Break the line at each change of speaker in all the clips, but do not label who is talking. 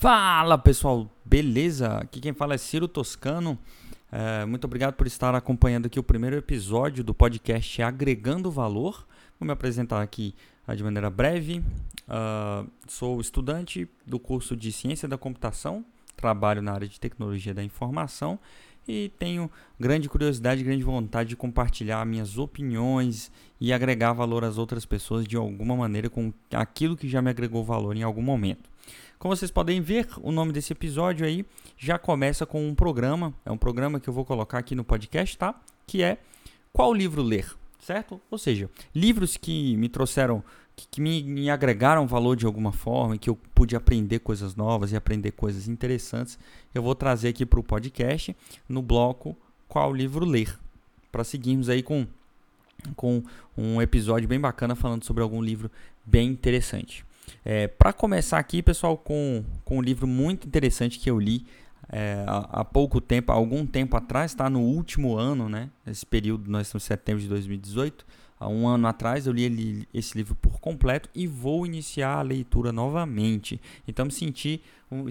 Fala pessoal, beleza? Aqui quem fala é Ciro Toscano. É, muito obrigado por estar acompanhando aqui o primeiro episódio do podcast Agregando Valor. Vou me apresentar aqui uh, de maneira breve. Uh, sou estudante do curso de Ciência da Computação, trabalho na área de Tecnologia da Informação e tenho grande curiosidade, grande vontade de compartilhar minhas opiniões e agregar valor às outras pessoas de alguma maneira com aquilo que já me agregou valor em algum momento. Como vocês podem ver, o nome desse episódio aí já começa com um programa, é um programa que eu vou colocar aqui no podcast, tá? Que é qual livro ler, certo? Ou seja, livros que me trouxeram, que, me, me agregaram valor de alguma forma, que eu pude aprender coisas novas e aprender coisas interessantes, eu vou trazer aqui para o podcast no bloco qual livro ler, para seguirmos aí com com um episódio bem bacana falando sobre algum livro bem interessante. É, Para começar aqui, pessoal, com, com um livro muito interessante que eu li é, há, pouco tempo, há algum tempo atrás, está no último ano, né? Esse período, nós estamos em setembro de 2018. Há um ano atrás eu li esse livro por completo e vou iniciar a leitura novamente. Então me senti,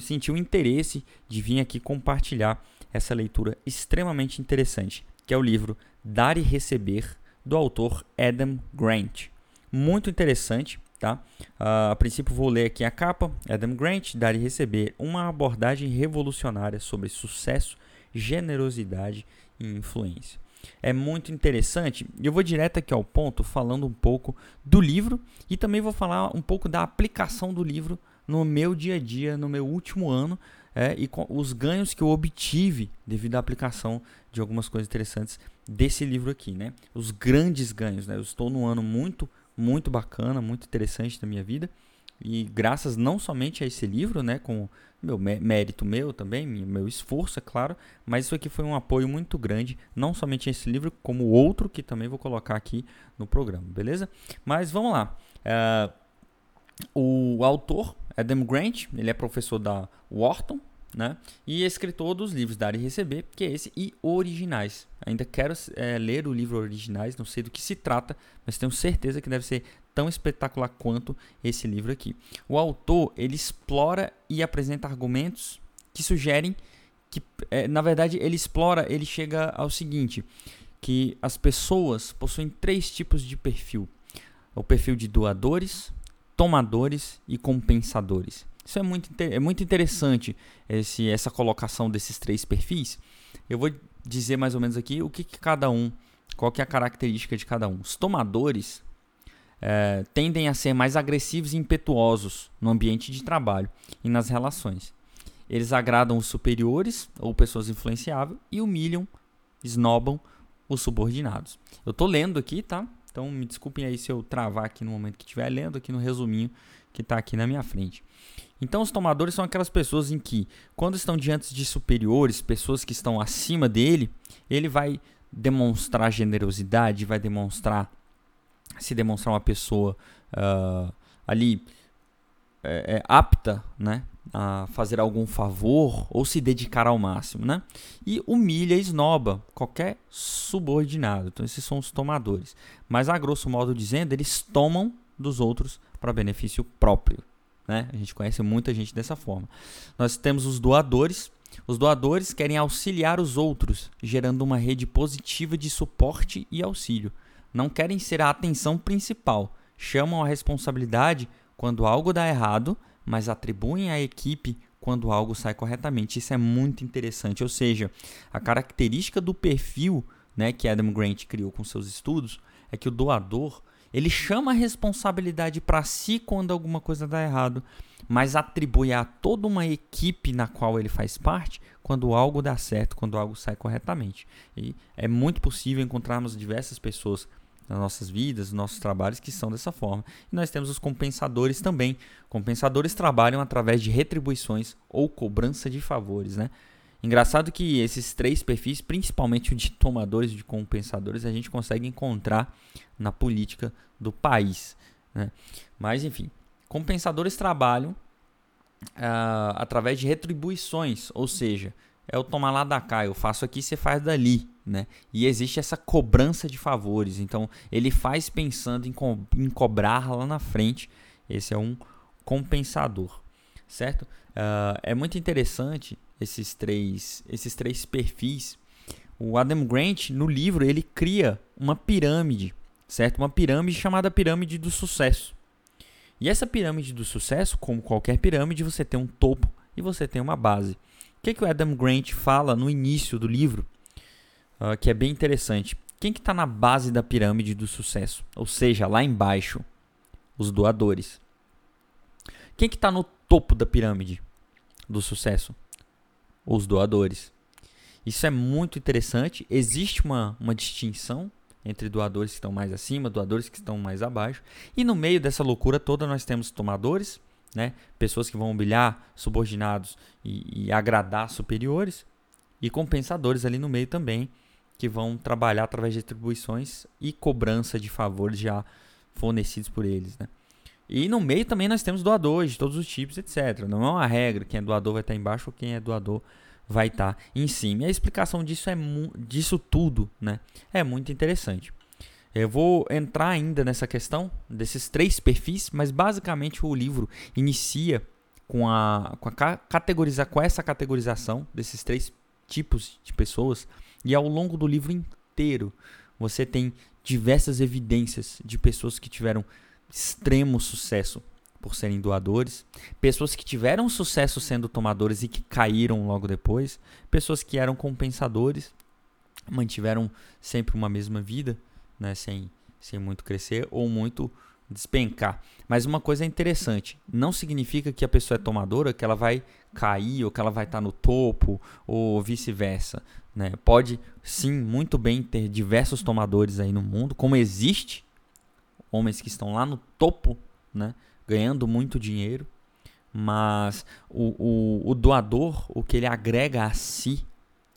senti um interesse de vir aqui compartilhar essa leitura extremamente interessante, que é o livro Dar e Receber, do autor Adam Grant. Muito interessante. Tá? Uh, a princípio vou ler aqui a capa. Adam Grant, Dar e Receber, uma abordagem revolucionária sobre sucesso, generosidade e influência. É muito interessante. Eu vou direto aqui ao ponto, falando um pouco do livro e também vou falar um pouco da aplicação do livro no meu dia a dia, no meu último ano é, e os ganhos que eu obtive devido à aplicação de algumas coisas interessantes desse livro aqui, né? Os grandes ganhos, né? Eu estou num ano muito muito bacana, muito interessante da minha vida. E graças não somente a esse livro, né, com meu mérito meu também, meu esforço, é claro, mas isso aqui foi um apoio muito grande, não somente a esse livro, como outro que também vou colocar aqui no programa, beleza? Mas vamos lá. Uh, o autor, Adam Grant, ele é professor da Wharton, né? E escritor dos livros Dar e Receber, que é esse, e originais. Ainda quero é, ler o livro originais, não sei do que se trata, mas tenho certeza que deve ser tão espetacular quanto esse livro aqui. O autor ele explora e apresenta argumentos que sugerem que, é, na verdade, ele explora, ele chega ao seguinte, que as pessoas possuem três tipos de perfil: o perfil de doadores, tomadores e compensadores. Isso é muito, é muito interessante, esse, essa colocação desses três perfis. Eu vou dizer mais ou menos aqui o que, que cada um, qual que é a característica de cada um. Os tomadores é, tendem a ser mais agressivos e impetuosos no ambiente de trabalho e nas relações. Eles agradam os superiores ou pessoas influenciáveis e humilham, esnobam os subordinados. Eu estou lendo aqui, tá? Então me desculpem aí se eu travar aqui no momento que estiver lendo, aqui no resuminho que está aqui na minha frente. Então, os tomadores são aquelas pessoas em que, quando estão diante de superiores, pessoas que estão acima dele, ele vai demonstrar generosidade, vai demonstrar, se demonstrar uma pessoa uh, ali é, é, apta, né, a fazer algum favor ou se dedicar ao máximo, né? E humilha esnoba qualquer subordinado. Então, esses são os tomadores. Mas, a grosso modo dizendo, eles tomam dos outros para benefício próprio. Né? A gente conhece muita gente dessa forma. Nós temos os doadores. Os doadores querem auxiliar os outros, gerando uma rede positiva de suporte e auxílio. Não querem ser a atenção principal. Chamam a responsabilidade quando algo dá errado, mas atribuem à equipe quando algo sai corretamente. Isso é muito interessante. Ou seja, a característica do perfil né, que Adam Grant criou com seus estudos é que o doador ele chama a responsabilidade para si quando alguma coisa dá errado, mas atribui a toda uma equipe na qual ele faz parte quando algo dá certo, quando algo sai corretamente. E é muito possível encontrarmos diversas pessoas nas nossas vidas, nos nossos trabalhos que são dessa forma. E nós temos os compensadores também. Compensadores trabalham através de retribuições ou cobrança de favores, né? Engraçado que esses três perfis, principalmente o de tomadores de compensadores, a gente consegue encontrar na política do país. Né? Mas, enfim, compensadores trabalham uh, através de retribuições, ou seja, é o tomar lá da cá, eu faço aqui, você faz dali. Né? E existe essa cobrança de favores. Então, ele faz pensando em, co em cobrar lá na frente. Esse é um compensador. Certo? Uh, é muito interessante esses três, esses três perfis. O Adam Grant, no livro, ele cria uma pirâmide, certo? Uma pirâmide chamada pirâmide do sucesso. E essa pirâmide do sucesso, como qualquer pirâmide, você tem um topo e você tem uma base. O que, que o Adam Grant fala no início do livro, uh, que é bem interessante? Quem que está na base da pirâmide do sucesso? Ou seja, lá embaixo, os doadores. Quem que está no topo da pirâmide do sucesso? Os doadores. Isso é muito interessante. Existe uma, uma distinção entre doadores que estão mais acima, doadores que estão mais abaixo. E no meio dessa loucura toda nós temos tomadores, né? pessoas que vão humilhar subordinados e, e agradar superiores, e compensadores ali no meio também, que vão trabalhar através de atribuições e cobrança de favores já fornecidos por eles. Né? E no meio também nós temos doadores de todos os tipos, etc. Não é uma regra, quem é doador vai estar embaixo ou quem é doador vai estar em cima. E a explicação disso é disso tudo, né? É muito interessante. Eu vou entrar ainda nessa questão desses três perfis, mas basicamente o livro inicia com a, com a categorizar com essa categorização desses três tipos de pessoas e ao longo do livro inteiro você tem diversas evidências de pessoas que tiveram extremo sucesso por serem doadores, pessoas que tiveram sucesso sendo tomadores e que caíram logo depois, pessoas que eram compensadores, mantiveram sempre uma mesma vida, né, sem, sem muito crescer ou muito despencar. Mas uma coisa interessante, não significa que a pessoa é tomadora, que ela vai cair ou que ela vai estar no topo ou vice-versa. Né? Pode sim, muito bem ter diversos tomadores aí no mundo, como existe homens que estão lá no topo, né? ganhando muito dinheiro, mas o, o, o, doador, o que ele agrega a si,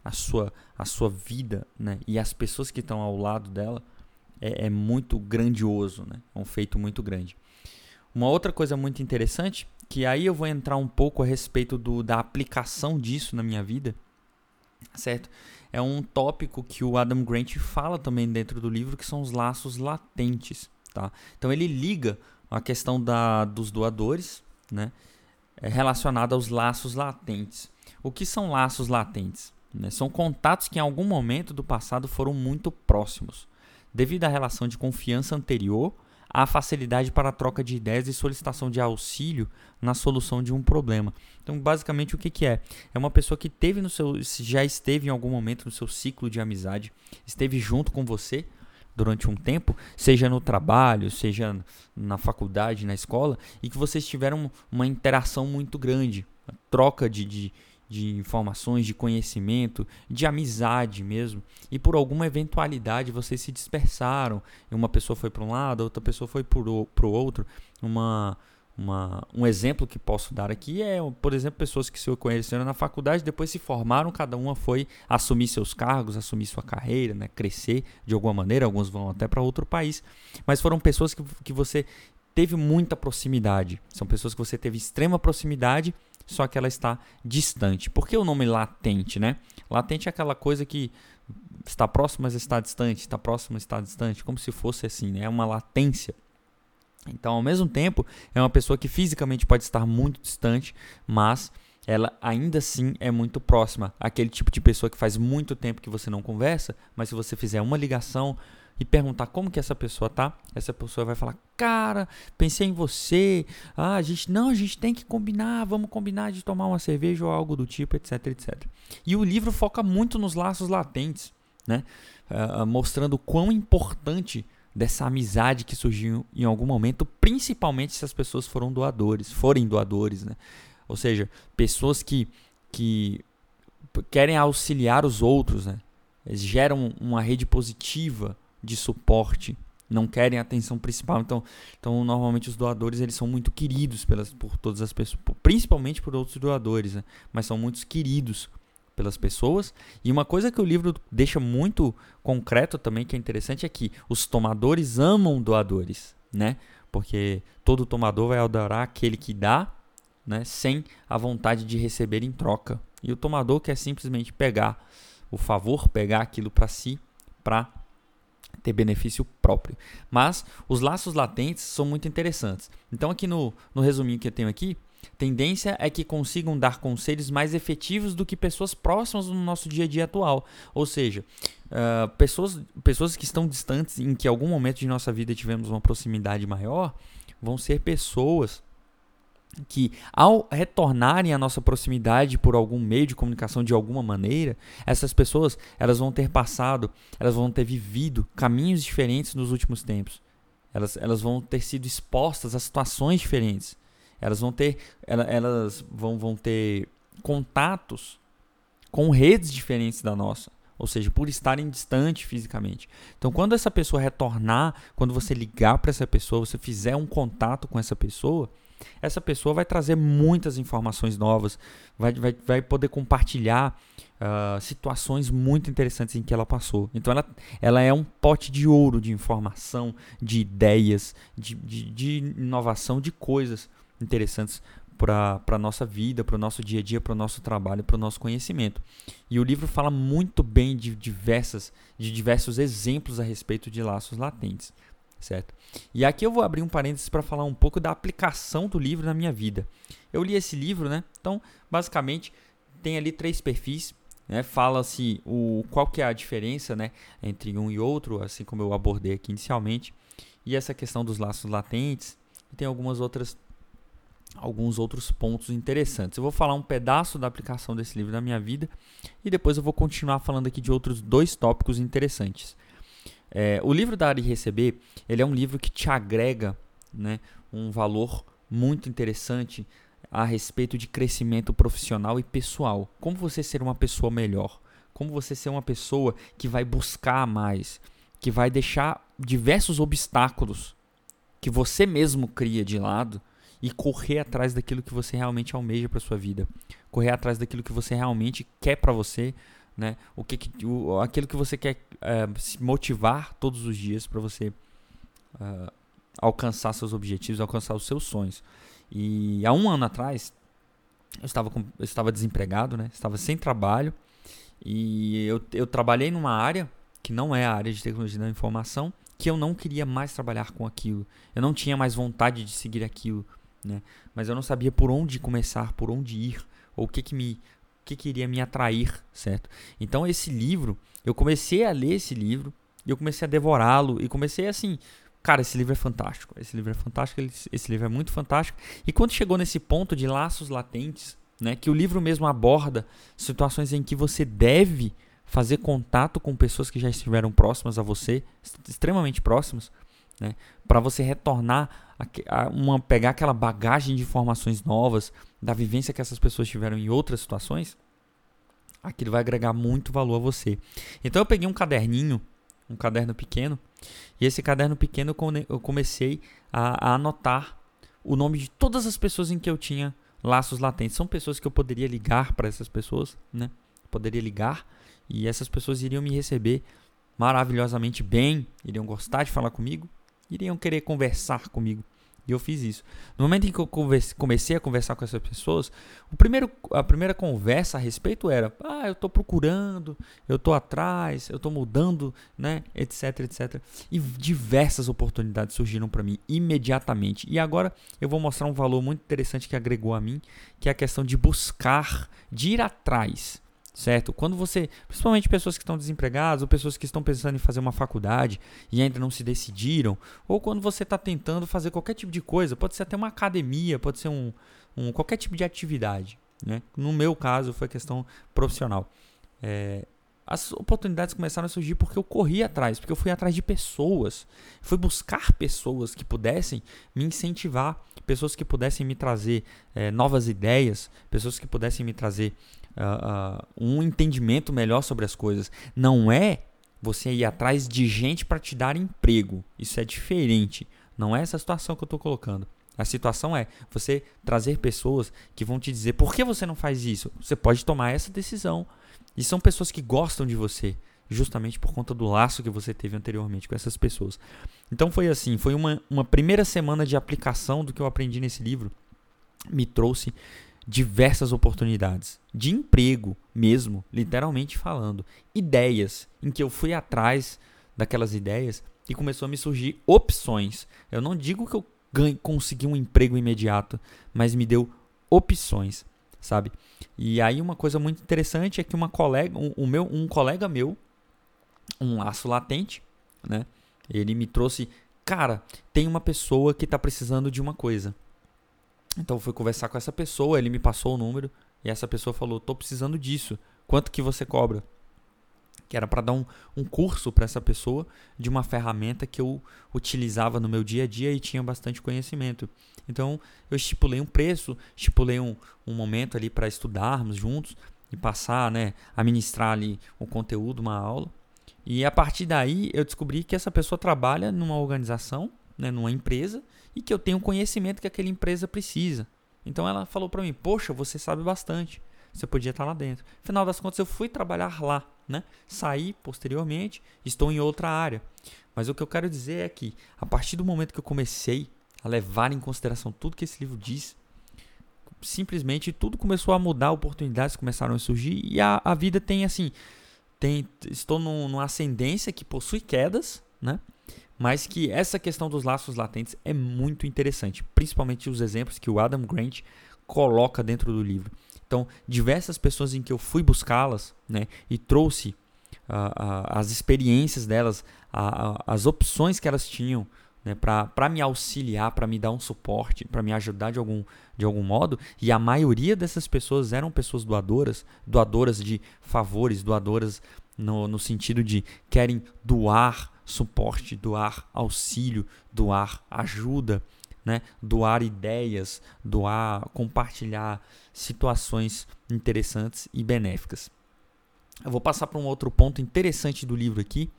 a sua, a sua vida né? e as pessoas que estão ao lado dela, é, é muito grandioso, né? é um feito muito grande. Uma outra coisa muito interessante, que aí eu vou entrar um pouco a respeito do, da aplicação disso na minha vida, certo? É um tópico que o Adam Grant fala também dentro do livro, que são os laços latentes, tá? Então ele liga a questão da, dos doadores, né, é relacionada aos laços latentes. O que são laços latentes? Né? São contatos que em algum momento do passado foram muito próximos, devido à relação de confiança anterior à facilidade para a troca de ideias e solicitação de auxílio na solução de um problema. Então, basicamente, o que, que é? É uma pessoa que teve no seu, já esteve em algum momento no seu ciclo de amizade, esteve junto com você durante um tempo, seja no trabalho, seja na faculdade, na escola, e que vocês tiveram uma interação muito grande, troca de, de, de informações, de conhecimento, de amizade mesmo, e por alguma eventualidade vocês se dispersaram, uma pessoa foi para um lado, outra pessoa foi para o outro, uma uma, um exemplo que posso dar aqui é, por exemplo, pessoas que se conheceram na faculdade, depois se formaram, cada uma foi assumir seus cargos, assumir sua carreira, né, crescer de alguma maneira, alguns vão até para outro país, mas foram pessoas que, que você teve muita proximidade, são pessoas que você teve extrema proximidade, só que ela está distante. Por que o nome latente, né? Latente é aquela coisa que está próximo, mas está distante, está próximo, mas está distante, como se fosse assim, né? É uma latência. Então, ao mesmo tempo, é uma pessoa que fisicamente pode estar muito distante, mas ela ainda assim é muito próxima. Aquele tipo de pessoa que faz muito tempo que você não conversa, mas se você fizer uma ligação e perguntar como que essa pessoa tá, essa pessoa vai falar: "Cara, pensei em você. Ah, a gente não, a gente tem que combinar, vamos combinar de tomar uma cerveja ou algo do tipo, etc, etc". E o livro foca muito nos laços latentes, né? Uh, mostrando quão importante dessa amizade que surgiu em algum momento, principalmente se as pessoas foram doadores, forem doadores, né? Ou seja, pessoas que, que querem auxiliar os outros, né? Eles geram uma rede positiva de suporte, não querem atenção principal. Então, então normalmente os doadores eles são muito queridos pelas, por todas as pessoas, principalmente por outros doadores, né? mas são muito queridos pelas pessoas. E uma coisa que o livro deixa muito concreto também, que é interessante, é que os tomadores amam doadores, né? Porque todo tomador vai adorar aquele que dá, né? Sem a vontade de receber em troca. E o tomador quer simplesmente pegar o favor, pegar aquilo para si, para ter benefício próprio. Mas os laços latentes são muito interessantes. Então aqui no, no resuminho que eu tenho aqui, Tendência é que consigam dar conselhos mais efetivos do que pessoas próximas no nosso dia a dia atual. Ou seja, uh, pessoas, pessoas que estão distantes, em que algum momento de nossa vida tivemos uma proximidade maior, vão ser pessoas que ao retornarem à nossa proximidade por algum meio de comunicação de alguma maneira, essas pessoas elas vão ter passado, elas vão ter vivido caminhos diferentes nos últimos tempos. Elas, elas vão ter sido expostas a situações diferentes. Elas vão ter, elas vão, vão ter contatos com redes diferentes da nossa. Ou seja, por estarem distante fisicamente. Então, quando essa pessoa retornar, quando você ligar para essa pessoa, você fizer um contato com essa pessoa, essa pessoa vai trazer muitas informações novas, vai, vai, vai poder compartilhar uh, situações muito interessantes em que ela passou. Então ela, ela é um pote de ouro de informação, de ideias, de, de, de inovação, de coisas interessantes para a nossa vida, para o nosso dia a dia, para o nosso trabalho, para o nosso conhecimento. E o livro fala muito bem de, diversas, de diversos exemplos a respeito de laços latentes certo? E aqui eu vou abrir um parênteses para falar um pouco da aplicação do livro na minha vida. Eu li esse livro, né? Então, basicamente, tem ali três perfis, né? Fala-se o qual que é a diferença, né, entre um e outro, assim como eu abordei aqui inicialmente, e essa questão dos laços latentes, e tem algumas outras alguns outros pontos interessantes. Eu vou falar um pedaço da aplicação desse livro na minha vida e depois eu vou continuar falando aqui de outros dois tópicos interessantes. É, o livro Dar e Receber, ele é um livro que te agrega né, um valor muito interessante a respeito de crescimento profissional e pessoal. Como você ser uma pessoa melhor. Como você ser uma pessoa que vai buscar mais. Que vai deixar diversos obstáculos que você mesmo cria de lado e correr atrás daquilo que você realmente almeja para sua vida. Correr atrás daquilo que você realmente quer para você né? O que, que o, aquilo que você quer é, se motivar todos os dias para você uh, alcançar seus objetivos, alcançar os seus sonhos. E há um ano atrás eu estava com, eu estava desempregado, né? Estava sem trabalho e eu, eu trabalhei numa área que não é a área de tecnologia da informação, que eu não queria mais trabalhar com aquilo. Eu não tinha mais vontade de seguir aquilo, né? Mas eu não sabia por onde começar, por onde ir, ou o que que me que queria me atrair, certo? Então esse livro, eu comecei a ler esse livro e eu comecei a devorá-lo e comecei assim, cara, esse livro é fantástico, esse livro é fantástico, esse livro é muito fantástico. E quando chegou nesse ponto de laços latentes, né, que o livro mesmo aborda situações em que você deve fazer contato com pessoas que já estiveram próximas a você, extremamente próximas, né, para você retornar a, a uma pegar aquela bagagem de informações novas, da vivência que essas pessoas tiveram em outras situações, aquilo vai agregar muito valor a você. Então eu peguei um caderninho, um caderno pequeno, e esse caderno pequeno eu comecei a, a anotar o nome de todas as pessoas em que eu tinha laços latentes. São pessoas que eu poderia ligar para essas pessoas, né? Poderia ligar e essas pessoas iriam me receber maravilhosamente bem, iriam gostar de falar comigo, iriam querer conversar comigo. E eu fiz isso. No momento em que eu comecei a conversar com essas pessoas, o primeiro, a primeira conversa a respeito era: ah, eu estou procurando, eu estou atrás, eu estou mudando, né, etc, etc. E diversas oportunidades surgiram para mim imediatamente. E agora eu vou mostrar um valor muito interessante que agregou a mim, que é a questão de buscar, de ir atrás certo? Quando você, principalmente pessoas que estão desempregadas ou pessoas que estão pensando em fazer uma faculdade e ainda não se decidiram, ou quando você está tentando fazer qualquer tipo de coisa, pode ser até uma academia, pode ser um, um qualquer tipo de atividade, né? No meu caso foi questão profissional. É, as oportunidades começaram a surgir porque eu corri atrás, porque eu fui atrás de pessoas, fui buscar pessoas que pudessem me incentivar, pessoas que pudessem me trazer é, novas ideias, pessoas que pudessem me trazer uh, um entendimento melhor sobre as coisas. Não é você ir atrás de gente para te dar emprego. Isso é diferente. Não é essa situação que eu estou colocando. A situação é você trazer pessoas que vão te dizer por que você não faz isso. Você pode tomar essa decisão. E são pessoas que gostam de você, justamente por conta do laço que você teve anteriormente com essas pessoas. Então foi assim: foi uma, uma primeira semana de aplicação do que eu aprendi nesse livro. Me trouxe diversas oportunidades de emprego mesmo, literalmente falando, ideias em que eu fui atrás daquelas ideias e começou a me surgir opções. Eu não digo que eu ganhe, consegui um emprego imediato, mas me deu opções, sabe? E aí uma coisa muito interessante é que uma colega, um meu, um colega meu, um laço latente, né? Ele me trouxe, cara, tem uma pessoa que está precisando de uma coisa. Então eu fui conversar com essa pessoa, ele me passou o número e essa pessoa falou: "Tô precisando disso. Quanto que você cobra?" Que era para dar um, um curso para essa pessoa de uma ferramenta que eu utilizava no meu dia a dia e tinha bastante conhecimento. Então eu estipulei um preço, estipulei um, um momento ali para estudarmos juntos e passar, né, a ministrar ali o conteúdo, uma aula. E a partir daí eu descobri que essa pessoa trabalha numa organização, né, numa empresa, e que eu tenho conhecimento que aquela empresa precisa. Então ela falou para mim: Poxa, você sabe bastante, você podia estar lá dentro. Final das contas, eu fui trabalhar lá, né? Saí posteriormente, estou em outra área. Mas o que eu quero dizer é que, a partir do momento que eu comecei a levar em consideração tudo que esse livro diz, simplesmente tudo começou a mudar, oportunidades começaram a surgir e a, a vida tem assim tem, estou num, numa ascendência que possui quedas, né? Mas que essa questão dos laços latentes é muito interessante, principalmente os exemplos que o Adam Grant coloca dentro do livro. Então, diversas pessoas em que eu fui buscá-las, né, e trouxe uh, uh, as experiências delas, uh, as opções que elas tinham, né, para me auxiliar, para me dar um suporte, para me ajudar de algum, de algum modo. E a maioria dessas pessoas eram pessoas doadoras, doadoras de favores, doadoras no, no sentido de querem doar suporte, doar auxílio, doar ajuda, né? doar ideias, doar, compartilhar situações interessantes e benéficas. Eu vou passar para um outro ponto interessante do livro aqui,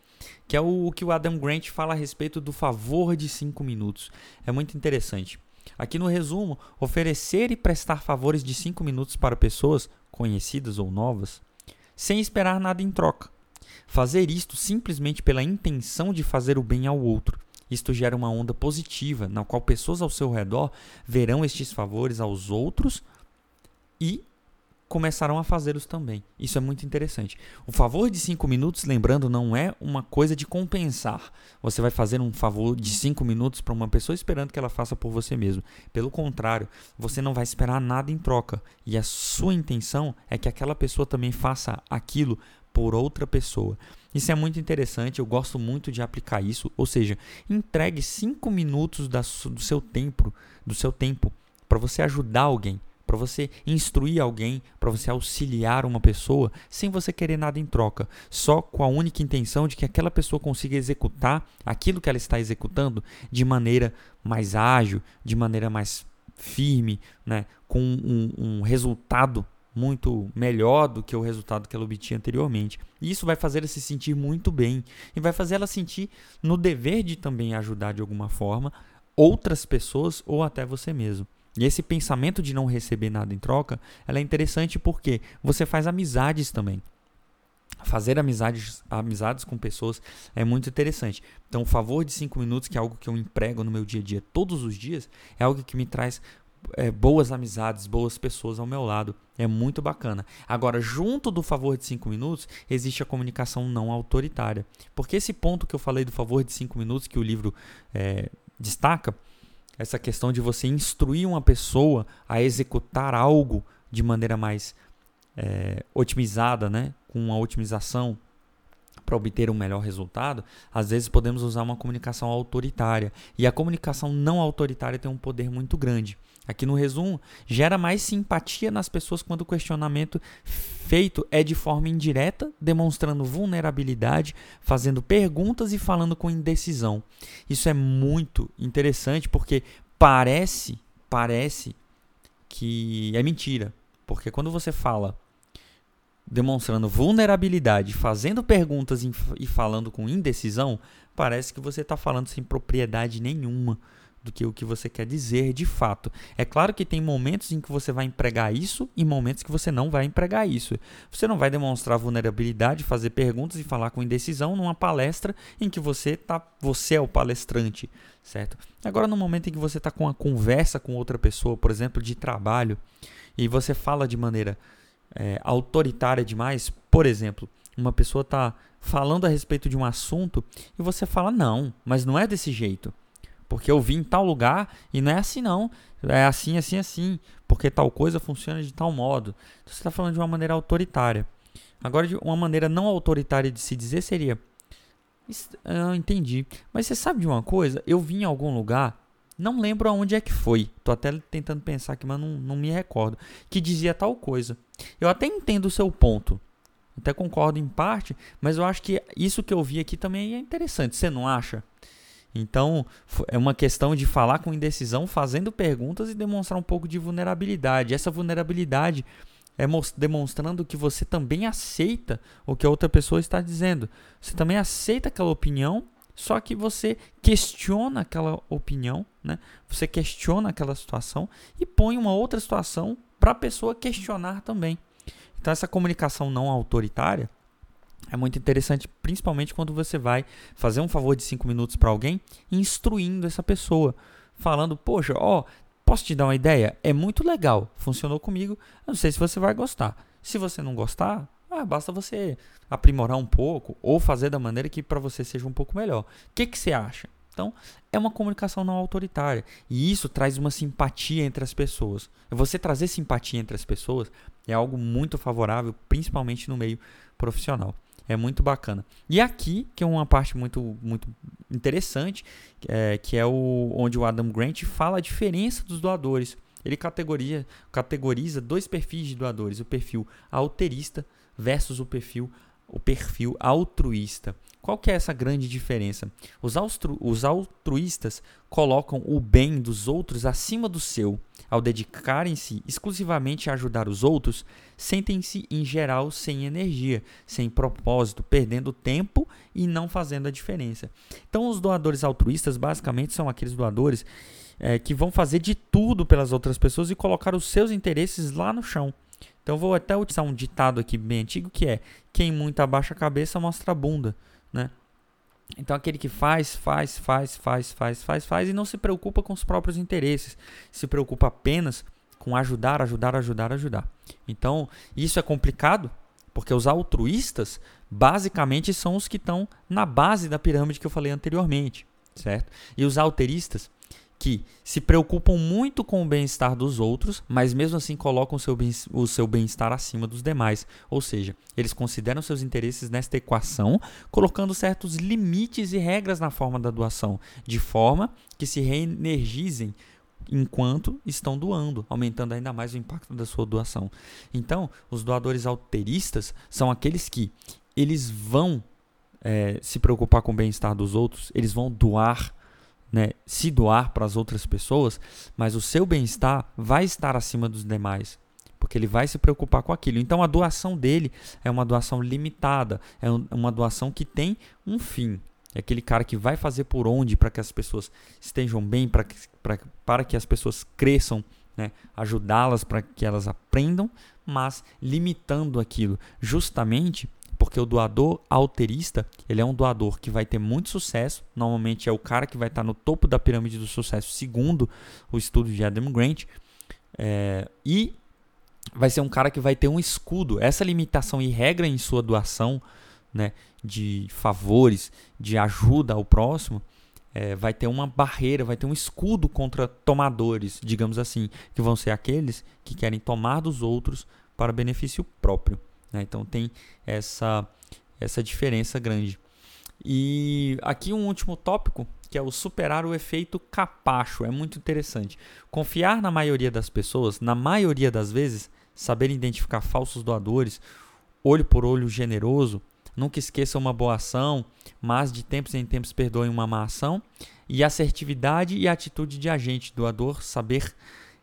que é o, que o Adam Grant fala a respeito do favor de cinco minutos. É muito interessante. Aqui no resumo, oferecer e prestar favores de cinco minutos para pessoas, conhecidas ou novas, sem esperar nada em troca. Fazer isto simplesmente pela intenção de fazer o bem ao outro. Isto gera uma onda positiva, na qual pessoas ao seu redor verão estes favores aos outros e começaram a fazê-los também. Isso é muito interessante. O favor de cinco minutos, lembrando, não é uma coisa de compensar. Você vai fazer um favor de cinco minutos para uma pessoa esperando que ela faça por você mesmo. Pelo contrário, você não vai esperar nada em troca. E a sua intenção é que aquela pessoa também faça aquilo por outra pessoa. Isso é muito interessante, eu gosto muito de aplicar isso. Ou seja, entregue cinco minutos da, do seu tempo, do seu tempo, para você ajudar alguém para você instruir alguém, para você auxiliar uma pessoa, sem você querer nada em troca, só com a única intenção de que aquela pessoa consiga executar aquilo que ela está executando de maneira mais ágil, de maneira mais firme, né, com um, um resultado muito melhor do que o resultado que ela obtinha anteriormente. E isso vai fazer ela se sentir muito bem e vai fazer ela sentir no dever de também ajudar de alguma forma outras pessoas ou até você mesmo. E esse pensamento de não receber nada em troca, ela é interessante porque você faz amizades também. Fazer amizades, amizades com pessoas é muito interessante. Então, o favor de cinco minutos, que é algo que eu emprego no meu dia a dia todos os dias, é algo que me traz é, boas amizades, boas pessoas ao meu lado. É muito bacana. Agora, junto do favor de cinco minutos, existe a comunicação não autoritária. Porque esse ponto que eu falei do favor de cinco minutos, que o livro é, destaca, essa questão de você instruir uma pessoa a executar algo de maneira mais é, otimizada, né? com uma otimização para obter um melhor resultado, às vezes podemos usar uma comunicação autoritária. E a comunicação não autoritária tem um poder muito grande. Aqui no resumo, gera mais simpatia nas pessoas quando o questionamento feito é de forma indireta, demonstrando vulnerabilidade, fazendo perguntas e falando com indecisão. Isso é muito interessante porque parece, parece que é mentira. Porque quando você fala demonstrando vulnerabilidade, fazendo perguntas e falando com indecisão, parece que você está falando sem propriedade nenhuma do que o que você quer dizer de fato. É claro que tem momentos em que você vai empregar isso e momentos que você não vai empregar isso. Você não vai demonstrar vulnerabilidade, fazer perguntas e falar com indecisão numa palestra em que você tá, você é o palestrante, certo? Agora no momento em que você está com uma conversa com outra pessoa, por exemplo, de trabalho, e você fala de maneira é, autoritária demais, por exemplo, uma pessoa está falando a respeito de um assunto e você fala não, mas não é desse jeito porque eu vim em tal lugar e não é assim não. É assim, assim, assim. porque tal coisa funciona de tal modo. Então, você está falando de uma maneira autoritária. Agora, uma maneira não autoritária de se dizer seria: Eu entendi, mas você sabe de uma coisa? Eu vim em algum lugar, não lembro aonde é que foi. Tô até tentando pensar aqui, mas não, não me recordo. Que dizia tal coisa. Eu até entendo o seu ponto. Até concordo em parte, mas eu acho que isso que eu vi aqui também é interessante. Você não acha? Então, é uma questão de falar com indecisão, fazendo perguntas e demonstrar um pouco de vulnerabilidade. Essa vulnerabilidade é demonstrando que você também aceita o que a outra pessoa está dizendo. Você também aceita aquela opinião, só que você questiona aquela opinião, né? Você questiona aquela situação e põe uma outra situação para a pessoa questionar também. Então essa comunicação não autoritária é muito interessante, principalmente quando você vai fazer um favor de cinco minutos para alguém, instruindo essa pessoa, falando, poxa, ó, posso te dar uma ideia? É muito legal, funcionou comigo, não sei se você vai gostar. Se você não gostar, ah, basta você aprimorar um pouco ou fazer da maneira que para você seja um pouco melhor. O que, que você acha? Então, é uma comunicação não autoritária. E isso traz uma simpatia entre as pessoas. Você trazer simpatia entre as pessoas é algo muito favorável, principalmente no meio profissional. É muito bacana. E aqui, que é uma parte muito, muito interessante, é, que é o, onde o Adam Grant fala a diferença dos doadores. Ele categoria, categoriza dois perfis de doadores: o perfil alterista versus o perfil, o perfil altruísta. Qual que é essa grande diferença? Os, os altruístas colocam o bem dos outros acima do seu. Ao dedicarem-se exclusivamente a ajudar os outros, sentem-se em geral sem energia, sem propósito, perdendo tempo e não fazendo a diferença. Então, os doadores altruístas basicamente são aqueles doadores é, que vão fazer de tudo pelas outras pessoas e colocar os seus interesses lá no chão. Então, vou até utilizar um ditado aqui bem antigo que é: quem muito abaixa a cabeça mostra a bunda né? Então aquele que faz, faz, faz, faz, faz, faz, faz e não se preocupa com os próprios interesses, se preocupa apenas com ajudar, ajudar, ajudar, ajudar. Então isso é complicado porque os altruístas basicamente são os que estão na base da pirâmide que eu falei anteriormente, certo? E os alteristas que se preocupam muito com o bem-estar dos outros, mas mesmo assim colocam o seu, bem-estar acima dos demais. Ou seja, eles consideram seus interesses nesta equação, colocando certos limites e regras na forma da doação, de forma que se reenergizem enquanto estão doando, aumentando ainda mais o impacto da sua doação. Então, os doadores alteristas são aqueles que eles vão é, se preocupar com o bem-estar dos outros, eles vão doar né, se doar para as outras pessoas, mas o seu bem-estar vai estar acima dos demais, porque ele vai se preocupar com aquilo. Então a doação dele é uma doação limitada, é uma doação que tem um fim. É aquele cara que vai fazer por onde para que as pessoas estejam bem, para que, para que as pessoas cresçam, né? ajudá-las para que elas aprendam, mas limitando aquilo, justamente porque o doador alterista, ele é um doador que vai ter muito sucesso, normalmente é o cara que vai estar no topo da pirâmide do sucesso, segundo o estudo de Adam Grant, é, e vai ser um cara que vai ter um escudo. Essa limitação e regra em sua doação né, de favores, de ajuda ao próximo, é, vai ter uma barreira, vai ter um escudo contra tomadores, digamos assim, que vão ser aqueles que querem tomar dos outros para benefício próprio. Né? Então tem essa, essa diferença grande. E aqui um último tópico, que é o superar o efeito capacho. É muito interessante. Confiar na maioria das pessoas, na maioria das vezes, saber identificar falsos doadores, olho por olho generoso, nunca esqueça uma boa ação, mas de tempos em tempos perdoe uma má ação, e assertividade e atitude de agente doador, saber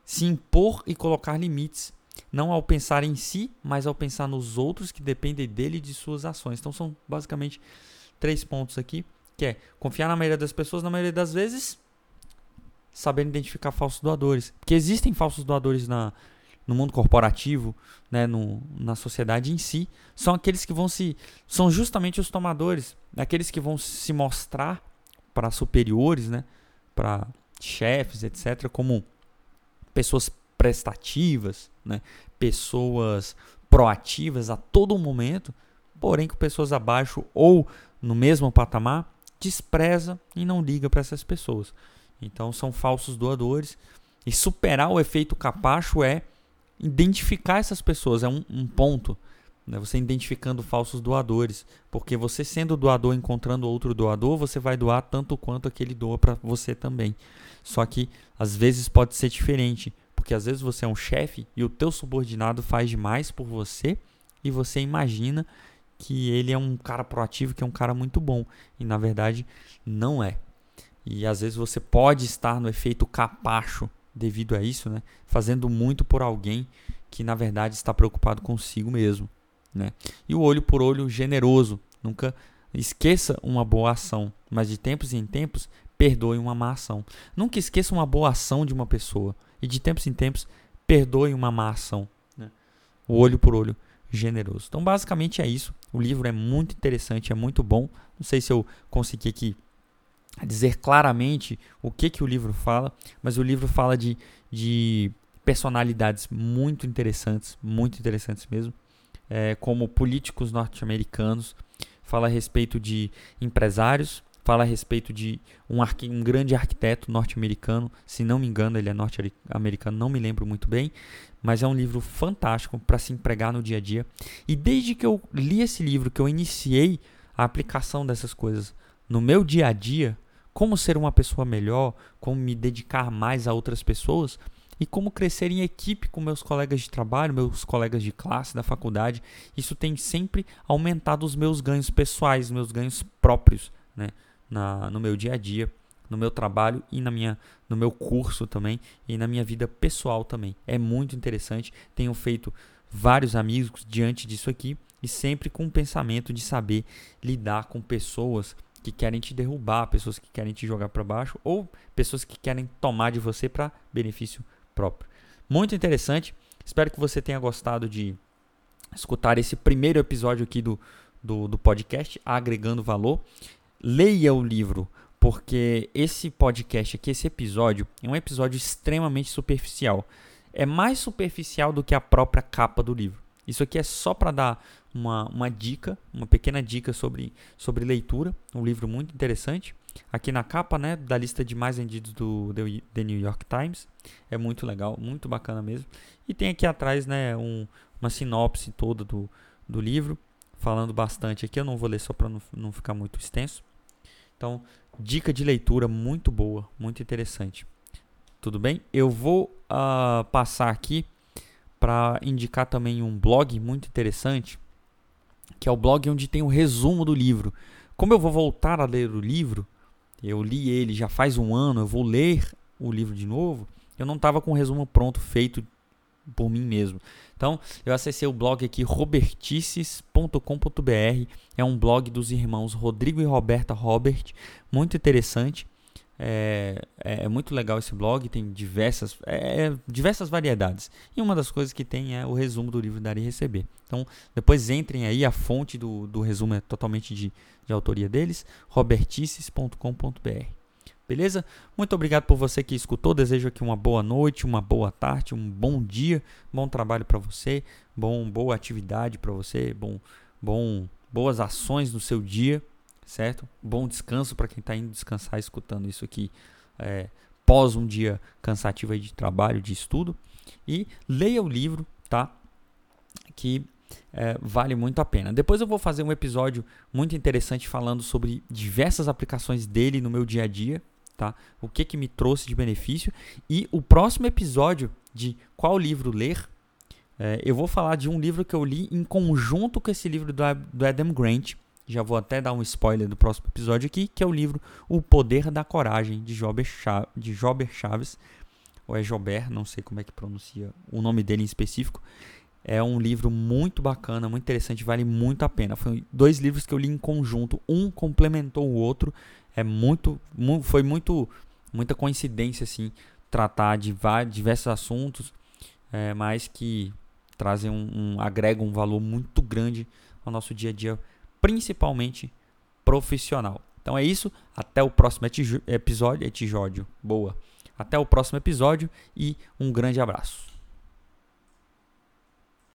se impor e colocar limites não ao pensar em si, mas ao pensar nos outros que dependem dele e de suas ações. Então são basicamente três pontos aqui, que é confiar na maioria das pessoas, na maioria das vezes, saber identificar falsos doadores. Porque existem falsos doadores na, no mundo corporativo, né, no, na sociedade em si, são aqueles que vão se. são justamente os tomadores, aqueles que vão se mostrar para superiores, né, para chefes, etc., como pessoas prestativas, né? pessoas proativas a todo momento, porém com pessoas abaixo ou no mesmo patamar, despreza e não liga para essas pessoas. Então são falsos doadores E superar o efeito capacho é identificar essas pessoas, é um, um ponto. Né? Você identificando falsos doadores. Porque você sendo doador, encontrando outro doador, você vai doar tanto quanto aquele doa para você também. Só que às vezes pode ser diferente. Porque às vezes você é um chefe e o teu subordinado faz demais por você e você imagina que ele é um cara proativo, que é um cara muito bom. E na verdade não é. E às vezes você pode estar no efeito capacho devido a isso, né? Fazendo muito por alguém que na verdade está preocupado consigo mesmo, né? E o olho por olho generoso, nunca esqueça uma boa ação, mas de tempos em tempos perdoe uma má ação. Nunca esqueça uma boa ação de uma pessoa e de tempos em tempos perdoe uma má ação, né? O olho por olho generoso. Então basicamente é isso. O livro é muito interessante, é muito bom. Não sei se eu consegui aqui dizer claramente o que, que o livro fala, mas o livro fala de, de personalidades muito interessantes, muito interessantes mesmo, é, como políticos norte-americanos, fala a respeito de empresários, fala a respeito de um, um grande arquiteto norte-americano, se não me engano, ele é norte-americano, não me lembro muito bem, mas é um livro fantástico para se empregar no dia a dia. E desde que eu li esse livro, que eu iniciei a aplicação dessas coisas no meu dia a dia, como ser uma pessoa melhor, como me dedicar mais a outras pessoas e como crescer em equipe com meus colegas de trabalho, meus colegas de classe, da faculdade. Isso tem sempre aumentado os meus ganhos pessoais, meus ganhos próprios, né? Na, no meu dia a dia, no meu trabalho e na minha, no meu curso também e na minha vida pessoal também. É muito interessante. Tenho feito vários amigos diante disso aqui e sempre com o pensamento de saber lidar com pessoas que querem te derrubar, pessoas que querem te jogar para baixo ou pessoas que querem tomar de você para benefício próprio. Muito interessante. Espero que você tenha gostado de escutar esse primeiro episódio aqui do, do, do podcast, Agregando Valor. Leia o livro, porque esse podcast aqui, esse episódio, é um episódio extremamente superficial. É mais superficial do que a própria capa do livro. Isso aqui é só para dar uma, uma dica, uma pequena dica sobre, sobre leitura, um livro muito interessante. Aqui na capa, né, da lista de mais vendidos do The New York Times, é muito legal, muito bacana mesmo. E tem aqui atrás, né, um, uma sinopse toda do, do livro, falando bastante aqui. Eu não vou ler só para não, não ficar muito extenso. Então, dica de leitura muito boa, muito interessante. Tudo bem? Eu vou uh, passar aqui para indicar também um blog muito interessante que é o blog onde tem o resumo do livro. Como eu vou voltar a ler o livro, eu li ele já faz um ano, eu vou ler o livro de novo, eu não estava com o resumo pronto, feito por mim mesmo. Então, eu acessei o blog aqui robertices.com.br, é um blog dos irmãos Rodrigo e Roberta Robert, muito interessante. É, é, é, muito legal esse blog, tem diversas, é, é, diversas variedades. E uma das coisas que tem é o resumo do livro Dar e Receber. Então, depois entrem aí, a fonte do, do resumo é totalmente de, de autoria deles, robertices.com.br. Beleza? Muito obrigado por você que escutou. Desejo aqui uma boa noite, uma boa tarde, um bom dia, bom trabalho para você, bom boa atividade para você, bom, bom boas ações no seu dia certo? Bom descanso para quem está indo descansar escutando isso aqui é, pós um dia cansativo de trabalho, de estudo. E leia o livro, tá? Que é, vale muito a pena. Depois eu vou fazer um episódio muito interessante falando sobre diversas aplicações dele no meu dia a dia, tá? O que que me trouxe de benefício e o próximo episódio de qual livro ler, é, eu vou falar de um livro que eu li em conjunto com esse livro do, do Adam Grant, já vou até dar um spoiler do próximo episódio aqui, que é o livro O Poder da Coragem, de Jober, Chaves, de Jober Chaves, ou é Jober, não sei como é que pronuncia o nome dele em específico. É um livro muito bacana, muito interessante, vale muito a pena. Foi dois livros que eu li em conjunto, um complementou o outro. É muito, foi muito, muita coincidência assim, tratar de vários, diversos assuntos, é, mas que trazem um, um agregam um valor muito grande ao nosso dia a dia principalmente profissional. Então é isso, até o próximo episódio, episódio, boa. Até o próximo episódio e um grande abraço.